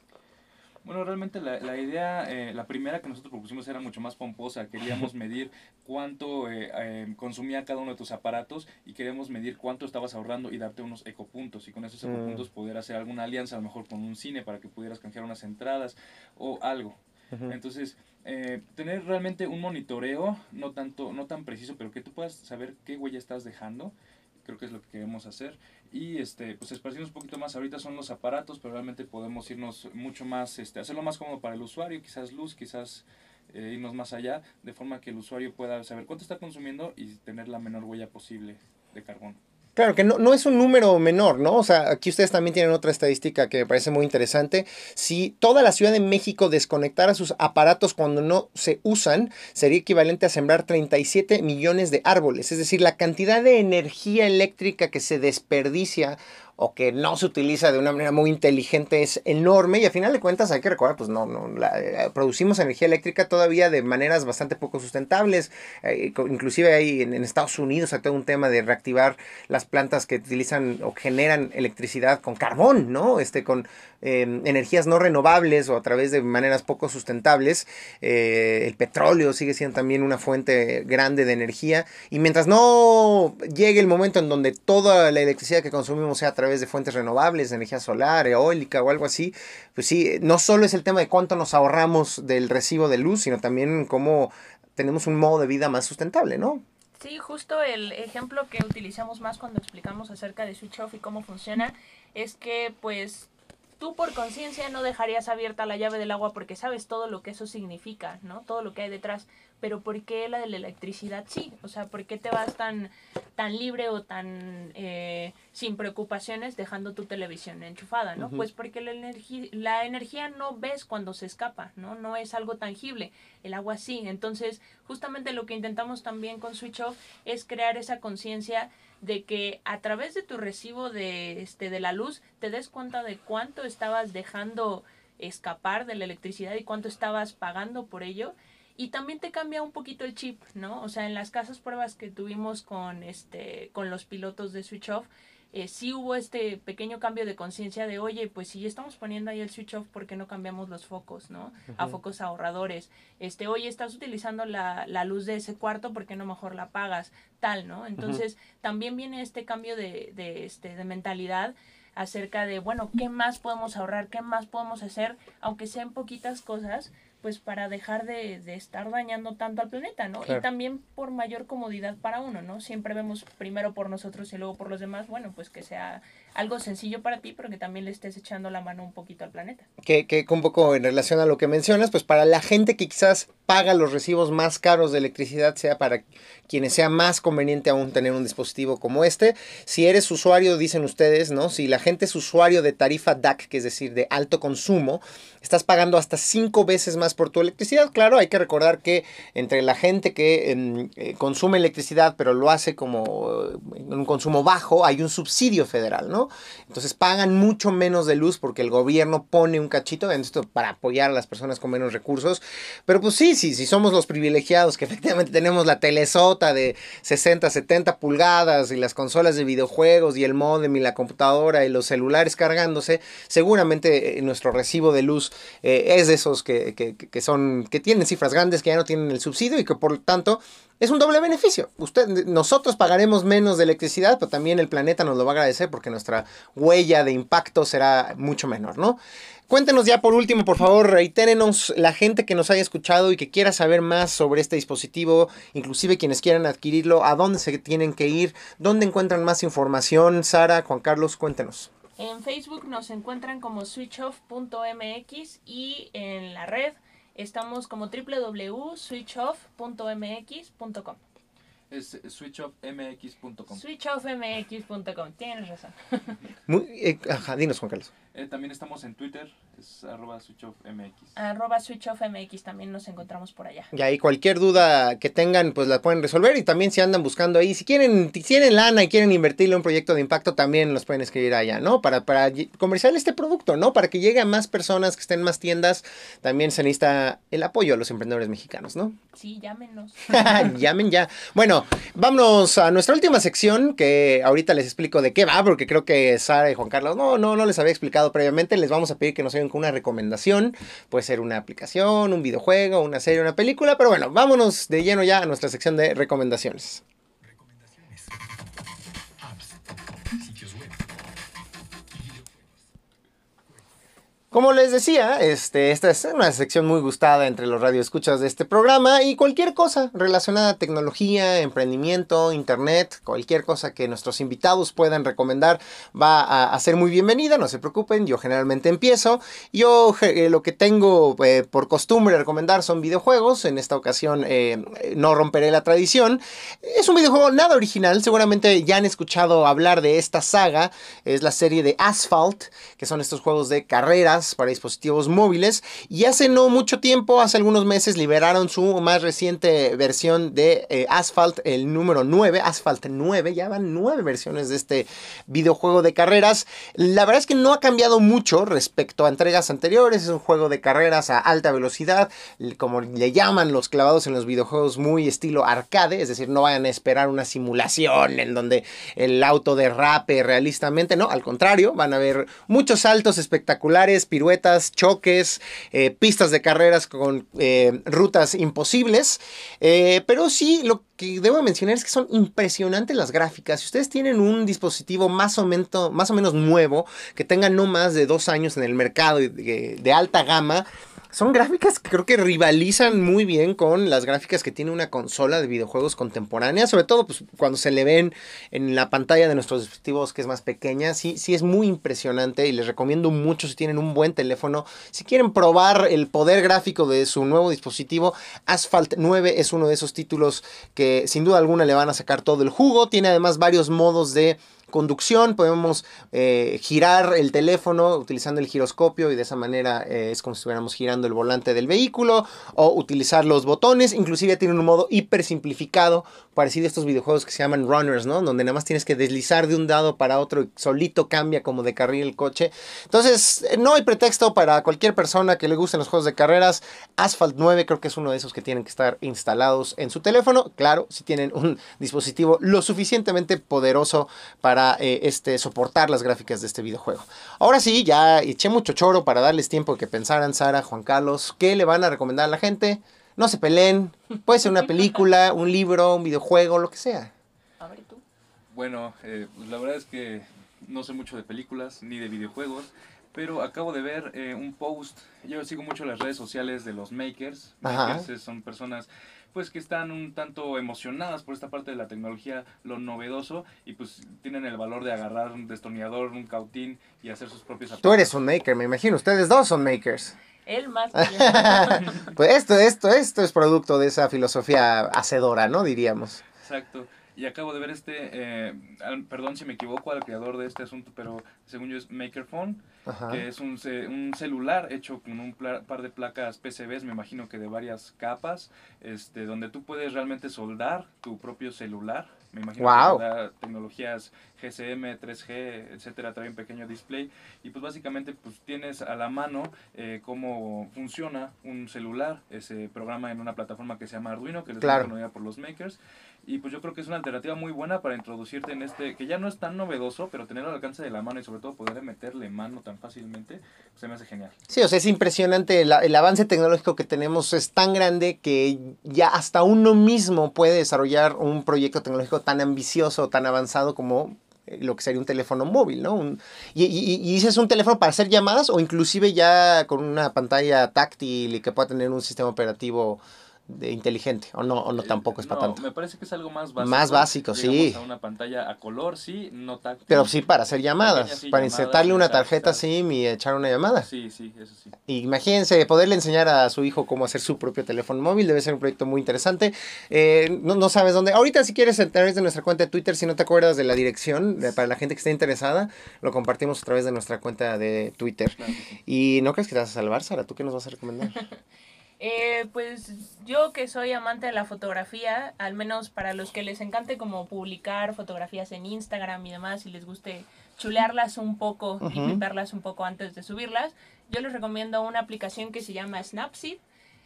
Bueno, realmente la, la idea, eh, la primera que nosotros propusimos era mucho más pomposa. Queríamos medir cuánto eh, consumía cada uno de tus aparatos y queríamos medir cuánto estabas ahorrando y darte unos ecopuntos. Y con esos ecopuntos mm. poder hacer alguna alianza, a lo mejor con un cine, para que pudieras canjear unas entradas o algo. Entonces, eh, tener realmente un monitoreo, no tanto, no tan preciso, pero que tú puedas saber qué huella estás dejando, creo que es lo que queremos hacer. Y este, pues esparcirnos un poquito más, ahorita son los aparatos, pero realmente podemos irnos mucho más, este, hacerlo más cómodo para el usuario, quizás luz, quizás eh, irnos más allá, de forma que el usuario pueda saber cuánto está consumiendo y tener la menor huella posible de carbono. Claro, que no, no, es un número menor, ¿no? O sea, aquí ustedes también tienen otra estadística que me parece muy interesante. Si toda la Ciudad de México desconectara sus aparatos cuando no se usan, sería equivalente a sembrar 37 millones de árboles. Es decir, la cantidad de energía eléctrica que se desperdicia o que no se utiliza de una manera muy inteligente es enorme y a final de cuentas hay que recordar, pues no, no eh, producimos energía eléctrica todavía de maneras bastante poco sustentables, eh, inclusive hay en, Estados Unidos hay todo un tema de reactivar las plantas que utilizan o generan electricidad con carbón, ¿no? Este, con em, energías no renovables o a través de maneras poco sustentables. Eh, el petróleo sigue siendo también una fuente grande de energía y mientras no llegue el momento en donde toda la electricidad que consumimos sea a través de fuentes renovables, de energía solar, eólica o algo así, pues sí, no solo es el tema de cuánto nos ahorramos del recibo de luz, sino también cómo tenemos un modo de vida más sustentable, ¿no? Sí, justo el ejemplo que utilizamos más cuando explicamos acerca de Switch Off y cómo funciona es que pues tú por conciencia no dejarías abierta la llave del agua porque sabes todo lo que eso significa, ¿no? Todo lo que hay detrás pero ¿por qué la de la electricidad sí? O sea, ¿por qué te vas tan, tan libre o tan eh, sin preocupaciones dejando tu televisión enchufada, ¿no? Pues porque la, energía la energía no ves cuando se escapa, ¿no? No es algo tangible, el agua sí. Entonces, justamente lo que intentamos también con Switch Off es crear esa conciencia de que a través de tu recibo de, este, de la luz te des cuenta de cuánto estabas dejando escapar de la electricidad y cuánto estabas pagando por ello y también te cambia un poquito el chip, ¿no? O sea, en las casas pruebas que tuvimos con este con los pilotos de Switch Off, eh, sí hubo este pequeño cambio de conciencia de, oye, pues si ya estamos poniendo ahí el switch off, ¿por qué no cambiamos los focos, no? A focos ahorradores. Este, oye, estás utilizando la, la, luz de ese cuarto, ¿por qué no mejor la apagas? Tal, ¿no? Entonces, también viene este cambio de, de, este, de mentalidad acerca de, bueno, ¿qué más podemos ahorrar? ¿Qué más podemos hacer? Aunque sean poquitas cosas, pues para dejar de, de, estar dañando tanto al planeta, ¿no? Y también por mayor comodidad para uno, ¿no? Siempre vemos primero por nosotros y luego por los demás, bueno, pues que sea algo sencillo para ti, pero que también le estés echando la mano un poquito al planeta. Que, que un poco en relación a lo que mencionas, pues para la gente que quizás paga los recibos más caros de electricidad, sea para quienes sea más conveniente aún tener un dispositivo como este. Si eres usuario, dicen ustedes, ¿no? Si la gente es usuario de tarifa DAC, que es decir, de alto consumo, estás pagando hasta cinco veces más por tu electricidad. Claro, hay que recordar que entre la gente que em, eh, consume electricidad, pero lo hace como en un consumo bajo, hay un subsidio federal, ¿no? Entonces pagan mucho menos de luz porque el gobierno pone un cachito esto para apoyar a las personas con menos recursos. Pero pues sí, sí, sí somos los privilegiados que efectivamente tenemos la telesota de 60, 70 pulgadas y las consolas de videojuegos y el modem y la computadora y los celulares cargándose, seguramente eh, nuestro recibo de luz eh, es de esos que, que, son, que tienen cifras grandes, que ya no tienen el subsidio y que por tanto es un doble beneficio. Usted, nosotros pagaremos menos de electricidad, pero también el planeta nos lo va a agradecer porque nuestra huella de impacto será mucho menor, ¿no? Cuéntenos ya por último, por favor, reitérenos la gente que nos haya escuchado y que quiera saber más sobre este dispositivo, inclusive quienes quieran adquirirlo, a dónde se tienen que ir, dónde encuentran más información. Sara, Juan Carlos, cuéntenos. En Facebook nos encuentran como switchoff.mx y en la red Estamos como www.switchoff.mx.com. Es switchoffmx.com. Switchoffmx.com, tienes razón. Muy, eh, ajá, dinos, Juan Carlos. Eh, también estamos en Twitter, es arroba switchoffmx. Arroba switchoffmx, también nos encontramos por allá. Y ahí cualquier duda que tengan, pues la pueden resolver. Y también si andan buscando ahí, si quieren, si tienen lana y quieren invertirle en un proyecto de impacto, también los pueden escribir allá, ¿no? Para, para comerciar este producto, ¿no? Para que llegue a más personas, que estén más tiendas, también se necesita el apoyo a los emprendedores mexicanos, ¿no? Sí, llámenos. Llamen ya. Bueno, vámonos a nuestra última sección, que ahorita les explico de qué va, porque creo que Sara y Juan Carlos no, no, no les había explicado previamente. Les vamos a pedir que nos ayuden con una recomendación. Puede ser una aplicación, un videojuego, una serie, una película. Pero bueno, vámonos de lleno ya a nuestra sección de recomendaciones. Recomendaciones. Como les decía, este, esta es una sección muy gustada entre los radioescuchas de este programa y cualquier cosa relacionada a tecnología, emprendimiento, internet, cualquier cosa que nuestros invitados puedan recomendar va a, ser muy bienvenida, no se preocupen, yo generalmente empiezo. Yo eh, lo que tengo eh, por costumbre recomendar son videojuegos, en esta ocasión eh, no romperé la tradición. Es un videojuego nada original, seguramente ya han escuchado hablar de esta saga, es la serie de Asphalt, que son estos juegos de carreras para dispositivos móviles. Y hace no mucho tiempo, hace algunos meses, liberaron su más reciente versión de eh, Asphalt, el número 9, Asphalt 9. Ya van nueve versiones de este videojuego de carreras. La verdad es que no ha cambiado mucho respecto a entregas anteriores. Es un juego de carreras a alta velocidad, como le llaman los clavados en los videojuegos, muy estilo arcade. Es decir, no vayan a esperar una simulación en donde el auto derrape realistamente. No, al contrario, van a ver muchos saltos espectaculares, piruetas, choques, eh, pistas de carreras con eh, rutas imposibles. Eh, pero sí, lo que debo mencionar es que son impresionantes las gráficas. Si ustedes tienen un dispositivo más o, menos, más o menos nuevo, que tenga no más de dos años en el mercado de alta gama, son gráficas que creo que rivalizan muy bien con las gráficas que tiene una consola de videojuegos contemporánea, sobre todo pues, cuando se le ven en la pantalla de nuestros dispositivos que es más pequeña, sí, sí es muy impresionante y les recomiendo mucho si tienen un buen teléfono, si quieren probar el poder gráfico de su nuevo dispositivo, Asphalt 9 es uno de esos títulos que sin duda alguna le van a sacar todo el jugo, tiene además varios modos de conducción, podemos eh, girar el teléfono utilizando el giroscopio y de esa manera eh, es como si estuviéramos girando el volante del vehículo o utilizar los botones, inclusive tiene un modo hiper simplificado parecido a estos videojuegos que se llaman runners, ¿no? Donde nada más tienes que deslizar de un lado para otro y solito cambia como de carril el coche. Entonces, eh, no hay pretexto para cualquier persona que le gusten los juegos de carreras. Asphalt 9 creo que es uno de esos que tienen que estar instalados en su teléfono. Claro, si tienen un dispositivo lo suficientemente poderoso para eh, este, soportar las gráficas de este videojuego. Ahora sí, ya eché mucho choro para darles tiempo de que pensaran, Sara, Juan Carlos, ¿qué le van a recomendar a la gente? No se peleen, puede ser una película, un libro, un videojuego, lo que sea. A ver tú. Bueno, eh, pues la verdad es que no sé mucho de películas ni de videojuegos, pero acabo de ver eh, un post. Yo sigo mucho las redes sociales de los makers. Ajá. Makers son personas pues que están un tanto emocionadas por esta parte de la tecnología, lo novedoso, y pues tienen el valor de agarrar un destornillador, un cautín y hacer sus propios Tú eres un maker, me imagino. Ustedes dos son makers. Él más. Pues esto, esto, esto es producto de esa filosofía hacedora, ¿no? Diríamos. Exacto. Y acabo de ver este, eh, al- perdón si me equivoco al creador de este asunto, pero según yo es Makerphone, Ajá. que es un, un celular hecho con un par de placas PCBs, me imagino que de varias capas, este, donde tú puedes realmente soldar tu propio celular. Me imagino Guau. que da tecnologías GSM, 3G, etcétera, trae un pequeño display. Y pues básicamente pues tienes a la mano eh, cómo funciona un celular, ese programa en una plataforma que se llama Arduino, que les Claro. por los makers. Y pues yo creo que es una alternativa muy buena para introducirte en este, que ya no es tan novedoso, pero tenerlo al alcance de la mano y sobre todo poder meterle mano tan fácilmente, pues, se me hace genial. Sí, o sea, es impresionante. El, el avance tecnológico que tenemos es tan grande que ya hasta uno mismo puede desarrollar un proyecto tecnológico tan ambicioso, tan avanzado como eh, lo que sería un teléfono móvil, ¿no? Un- y, y, y dices un teléfono para hacer llamadas o inclusive ya con una pantalla táctil y que pueda tener un sistema operativo de inteligente, o no, o no tampoco es para No, tanto. Me parece que es algo más básico. Más básico, sí. a una pantalla a color, sí, no táctil. Pero sí para hacer llamadas, sí, para llamadas, insertarle una tarjeta. SIM y echar una llamada. Sí, sí, eso sí. Imagínense, poderle enseñar a su hijo cómo hacer su propio teléfono móvil debe ser un proyecto muy interesante. Eh, no, no sabes dónde. Ahorita, si quieres, a través de nuestra cuenta de Twitter, si no te acuerdas de la dirección, para la gente que esté interesada, lo compartimos a través de nuestra cuenta de Twitter. Claro. ¿Y no crees que te vas a salvar, Sara? ¿Tú qué nos vas a recomendar? Eh, pues yo que soy amante de la fotografía, al menos para los que les encante como publicar fotografías en Instagram y demás y les guste chulearlas un poco y Ujú. piparlas un poco antes de subirlas, yo les recomiendo una aplicación que se llama Snapseed.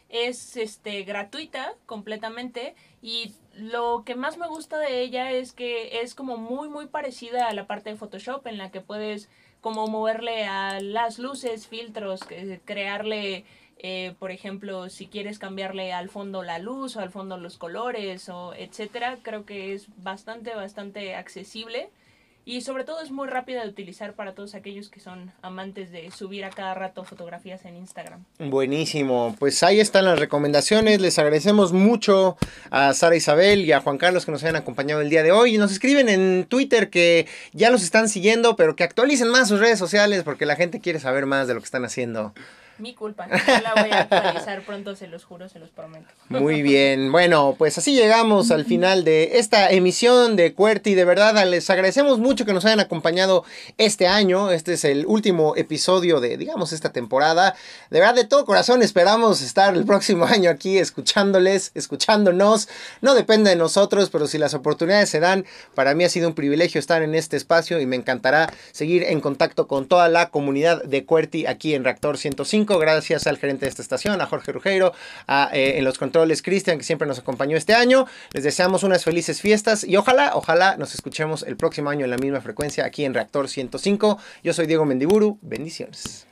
Es este gratuita completamente y lo que más me gusta de ella es que es como muy muy parecida a la parte de Photoshop en la que puedes como moverle a las luces, filtros, crearle eh, por ejemplo, si quieres cambiarle al fondo la luz o al fondo los colores o etcétera, creo que es bastante, bastante accesible y sobre todo es muy rápida de utilizar para todos aquellos que son amantes de subir a cada rato fotografías en Instagram. Buenísimo, pues ahí están las recomendaciones. Les agradecemos mucho a Sara Isabel y a Juan Carlos que nos hayan acompañado el día de hoy. Nos escriben en Twitter que ya los están siguiendo, pero que actualicen más sus redes sociales porque la gente quiere saber más de lo que están haciendo. Mi culpa, yo la voy a actualizar pronto, se los juro, se los prometo. Muy bien, bueno, pues así llegamos al final de esta emisión de QWERTY. De verdad, les agradecemos mucho que nos hayan acompañado este año. Este es el último episodio de, digamos, esta temporada. De verdad, de todo corazón esperamos estar el próximo año aquí escuchándoles, escuchándonos. No depende de nosotros, pero si las oportunidades se dan, para mí ha sido un privilegio estar en este espacio y me encantará seguir en contacto con toda la comunidad de QWERTY aquí en Reactor 105. Gracias al gerente de esta estación, a Jorge Rugeiro, a, eh, en los controles Cristian, que siempre nos acompañó este año. Les deseamos unas felices fiestas y ojalá, ojalá nos escuchemos el próximo año en la misma frecuencia aquí en Reactor 105. Yo soy Diego Mendiburu. Bendiciones.